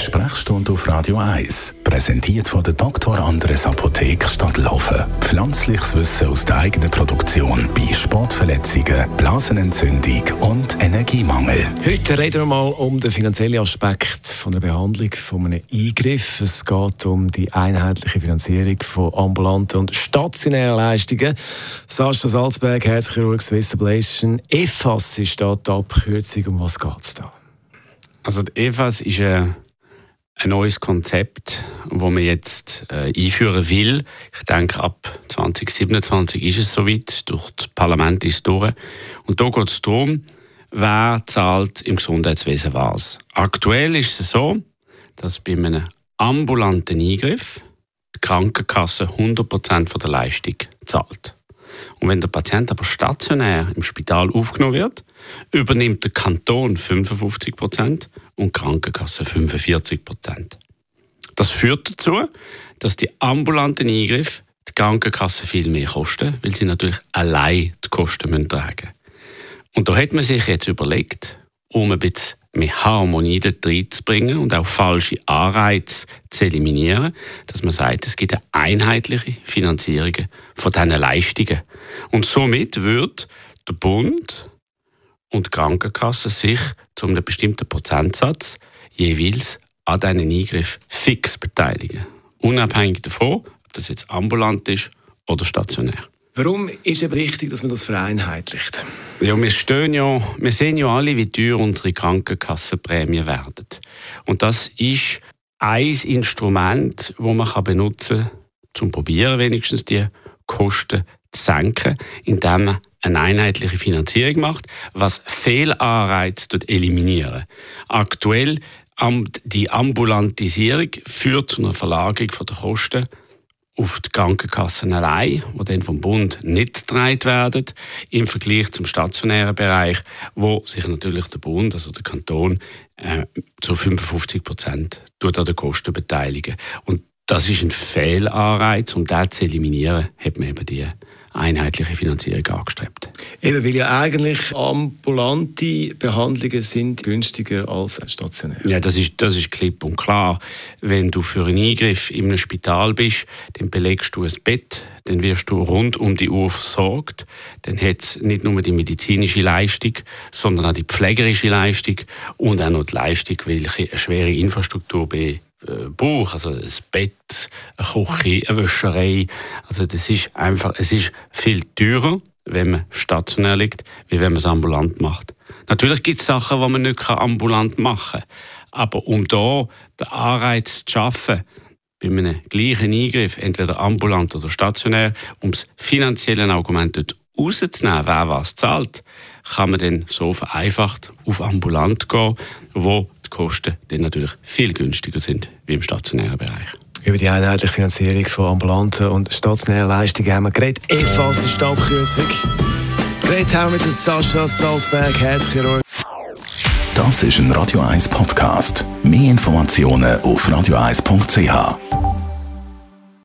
Die Sprechstunde auf Radio 1, präsentiert von der Dr. Andres Apotheke Stadtlaufen. Pflanzliches Wissen aus der eigenen Produktion bei Sportverletzungen, Blasenentzündung und Energiemangel. Heute reden wir mal um den finanziellen Aspekt von der Behandlung von einem Eingriff. Es geht um die einheitliche Finanzierung von ambulanten und stationären Leistungen. Sascha Salzberg, Herzchirurg Swiss Ablation. EFAS ist da die Abkürzung. Um was geht es da? Also die EFAS ist ein, ein neues Konzept, das man jetzt äh, einführen will. Ich denke, ab 2027 ist es soweit. Durch das Parlament ist es durch. Und da geht es darum, wer zahlt im Gesundheitswesen was. Aktuell ist es so, dass bei einem ambulanten Eingriff die Krankenkasse 100% der Leistung zahlt. Und wenn der Patient aber stationär im Spital aufgenommen wird, übernimmt der Kanton 55 Prozent und die Krankenkasse 45 Prozent. Das führt dazu, dass die ambulanten Eingriffe die Krankenkasse viel mehr kosten, weil sie natürlich allein die Kosten tragen müssen. Und da hat man sich jetzt überlegt, um ein bisschen mehr Harmonie dort reinzubringen und auch falsche Anreize zu eliminieren, dass man sagt, es gibt eine einheitliche Finanzierung von diesen Leistungen. Und somit wird der Bund und die Krankenkasse sich zu einem bestimmten Prozentsatz jeweils an diesen Eingriff fix beteiligen. Unabhängig davon, ob das jetzt ambulant ist oder stationär. Warum ist es wichtig, dass man das vereinheitlicht? Ja, wir, stehen ja, wir sehen ja alle, wie teuer unsere Krankenkassenprämien werden. Und das ist ein Instrument, das man benutzen kann, um probieren, wenigstens die Kosten zu senken, indem man eine einheitliche Finanzierung macht, was Fehlanreize eliminieren. Aktuell die Ambulantisierung führt zu einer Verlagerung der Kosten auf die Krankenkassen allein, die dann vom Bund nicht getragen werden, im Vergleich zum stationären Bereich, wo sich natürlich der Bund, also der Kanton, äh, zu 55 Prozent an den Kosten beteiligen. Und das ist ein Fehlanreiz, um das zu eliminieren, hat man eben die einheitliche Finanzierung angestrebt. Eben, weil ja eigentlich ambulante Behandlungen sind günstiger als stationäre. Ja, das ist, das ist klipp und klar. Wenn du für einen Eingriff in einem Spital bist, dann belegst du ein Bett, dann wirst du rund um die Uhr versorgt. Dann hat es nicht nur die medizinische Leistung, sondern auch die pflegerische Leistung und auch noch die Leistung, welche eine schwere Infrastruktur bei äh, braucht, also ein Bett, eine Küche, eine Wäscherei. Also das ist einfach, es ist viel teurer, wenn man stationär liegt, wie wenn man es ambulant macht. Natürlich gibt es Sachen, die man nicht ambulant machen kann. Aber um da den Anreiz zu schaffen, bei einem gleichen Eingriff, entweder ambulant oder stationär, um das finanzielle Argument dort rauszunehmen, wer was zahlt, kann man dann so vereinfacht auf ambulant gehen, wo die Kosten dann natürlich viel günstiger sind wie im stationären Bereich. Über die einheitliche Finanzierung von ambulanten und stationären Leistungen haben wir geredet. Ist die Abkürzung. Geredet haben wir mit Sascha Salzberg, Herzchirurg. Das ist ein Radio 1 Podcast. Mehr Informationen auf radio1.ch.